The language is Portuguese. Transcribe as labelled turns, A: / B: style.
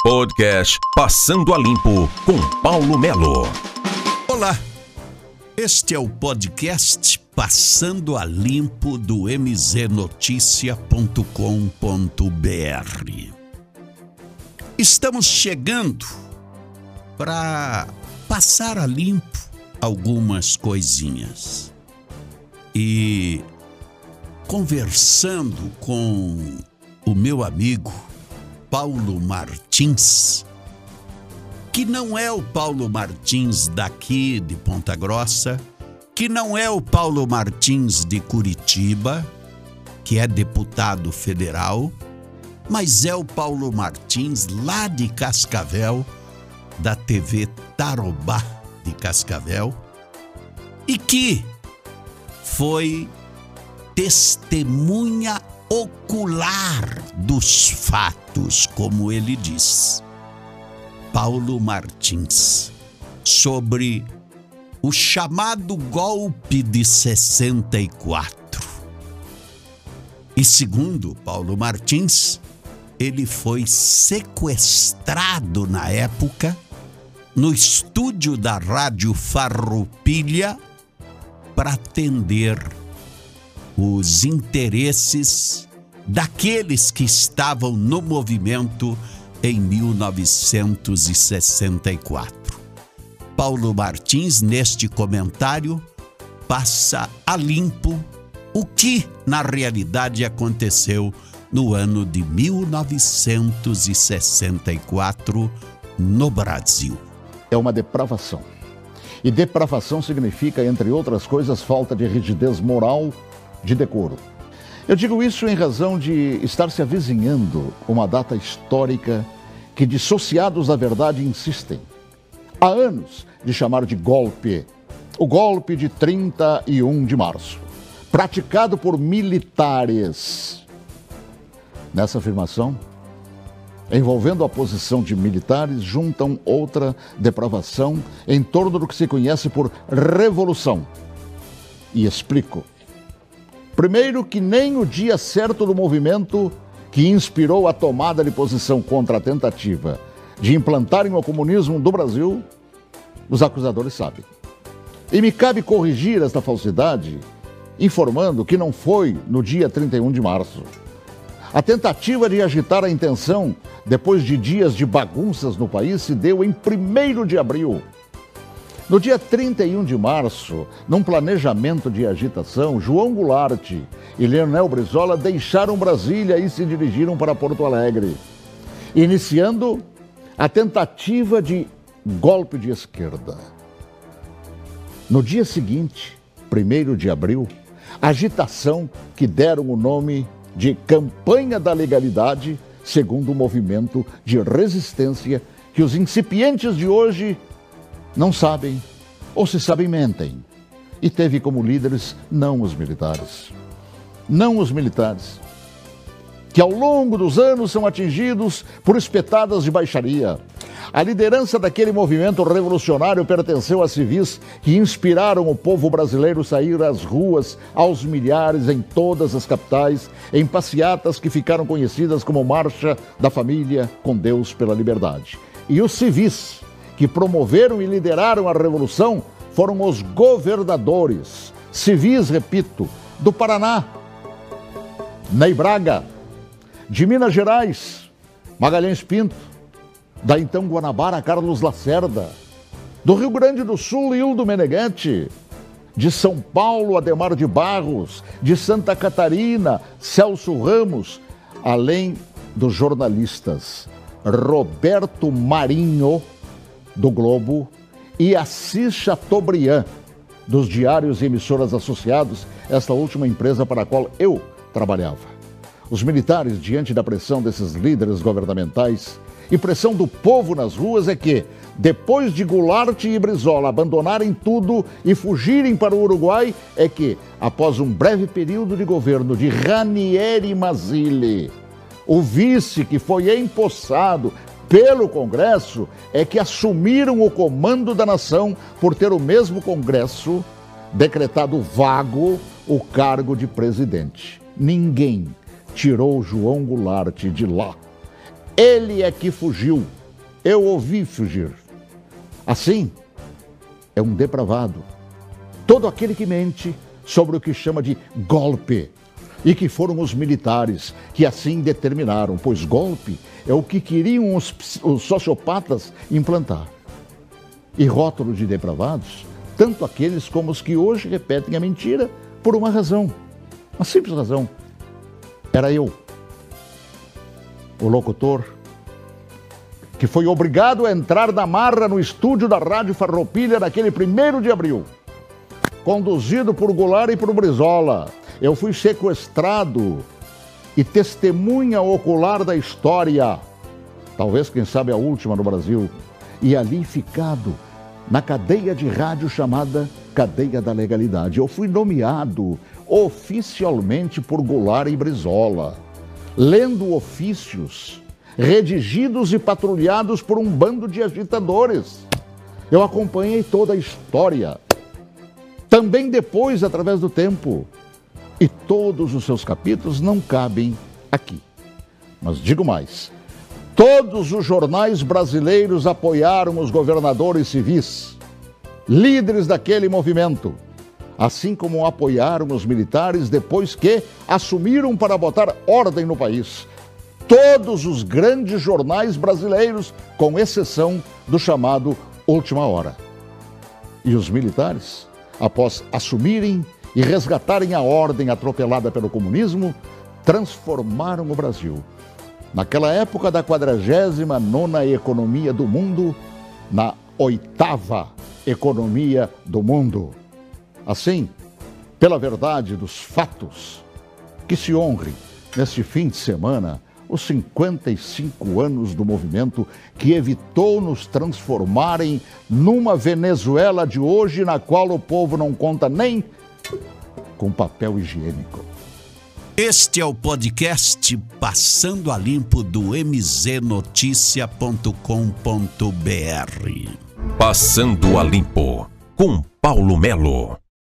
A: Podcast Passando a Limpo com Paulo Melo.
B: Olá, este é o podcast Passando a Limpo do mznoticia.com.br. Estamos chegando para passar a limpo algumas coisinhas. E conversando com o meu amigo Paulo Martins, que não é o Paulo Martins daqui de Ponta Grossa, que não é o Paulo Martins de Curitiba, que é deputado federal, mas é o Paulo Martins lá de Cascavel, da TV Tarobá de Cascavel, e que foi testemunha ocular dos fatos, como ele diz. Paulo Martins, sobre o chamado golpe de 64. E segundo Paulo Martins, ele foi sequestrado na época no estúdio da Rádio Farroupilha para atender os interesses daqueles que estavam no movimento em 1964. Paulo Martins, neste comentário, passa a limpo o que na realidade aconteceu no ano de 1964 no Brasil.
C: É uma depravação. E depravação significa, entre outras coisas, falta de rigidez moral de decoro. Eu digo isso em razão de estar se avizinhando uma data histórica que dissociados da verdade insistem. Há anos de chamar de golpe, o golpe de 31 de março, praticado por militares. Nessa afirmação, envolvendo a posição de militares, juntam outra depravação em torno do que se conhece por revolução. E explico. Primeiro, que nem o dia certo do movimento que inspirou a tomada de posição contra a tentativa de implantarem o comunismo do Brasil, os acusadores sabem. E me cabe corrigir esta falsidade, informando que não foi no dia 31 de março. A tentativa de agitar a intenção, depois de dias de bagunças no país, se deu em 1 de abril no dia 31 de março, num planejamento de agitação, João Goulart e Leonel Brizola deixaram Brasília e se dirigiram para Porto Alegre, iniciando a tentativa de golpe de esquerda. No dia seguinte, 1 de abril, agitação que deram o nome de Campanha da Legalidade, segundo o movimento de resistência que os incipientes de hoje não sabem, ou se sabem, mentem. E teve como líderes não os militares. Não os militares. Que ao longo dos anos são atingidos por espetadas de baixaria. A liderança daquele movimento revolucionário pertenceu a civis que inspiraram o povo brasileiro sair às ruas aos milhares em todas as capitais, em passeatas que ficaram conhecidas como Marcha da Família com Deus pela Liberdade. E os civis que promoveram e lideraram a revolução foram os governadores, civis, repito, do Paraná, Ney Braga, de Minas Gerais, Magalhães Pinto, da então Guanabara, Carlos Lacerda, do Rio Grande do Sul, Hildo Menegante, de São Paulo, Ademar de Barros, de Santa Catarina, Celso Ramos, além dos jornalistas Roberto Marinho, do Globo, e Assis Chateaubriand, dos diários e emissoras associados, esta última empresa para a qual eu trabalhava. Os militares, diante da pressão desses líderes governamentais e pressão do povo nas ruas, é que, depois de Goulart e Brizola abandonarem tudo e fugirem para o Uruguai, é que, após um breve período de governo de Ranieri Mazzilli, o vice que foi empossado pelo Congresso é que assumiram o comando da nação por ter o mesmo Congresso decretado vago o cargo de presidente. Ninguém tirou João Goulart de lá. Ele é que fugiu. Eu ouvi fugir. Assim, é um depravado. Todo aquele que mente sobre o que chama de golpe. E que foram os militares que assim determinaram, pois golpe é o que queriam os, os sociopatas implantar. E rótulo de depravados, tanto aqueles como os que hoje repetem a mentira por uma razão, uma simples razão. Era eu, o locutor, que foi obrigado a entrar na marra no estúdio da Rádio Farroupilha naquele primeiro de abril, conduzido por Goulart e por Brizola. Eu fui sequestrado e testemunha ocular da história, talvez, quem sabe, a última no Brasil, e ali ficado na cadeia de rádio chamada Cadeia da Legalidade. Eu fui nomeado oficialmente por Goulart e Brizola lendo ofícios redigidos e patrulhados por um bando de agitadores. Eu acompanhei toda a história, também depois, através do tempo. E todos os seus capítulos não cabem aqui. Mas digo mais: todos os jornais brasileiros apoiaram os governadores civis, líderes daquele movimento assim como apoiaram os militares depois que assumiram para botar ordem no país. Todos os grandes jornais brasileiros, com exceção do chamado Última Hora. E os militares, após assumirem e resgatarem a ordem atropelada pelo comunismo, transformaram o Brasil, naquela época da 49 economia do mundo, na oitava economia do mundo. Assim, pela verdade dos fatos, que se honre neste fim de semana os 55 anos do movimento que evitou nos transformarem numa Venezuela de hoje na qual o povo não conta nem com papel higiênico.
B: Este é o podcast Passando a Limpo do mznoticia.com.br.
A: Passando a Limpo com Paulo Melo.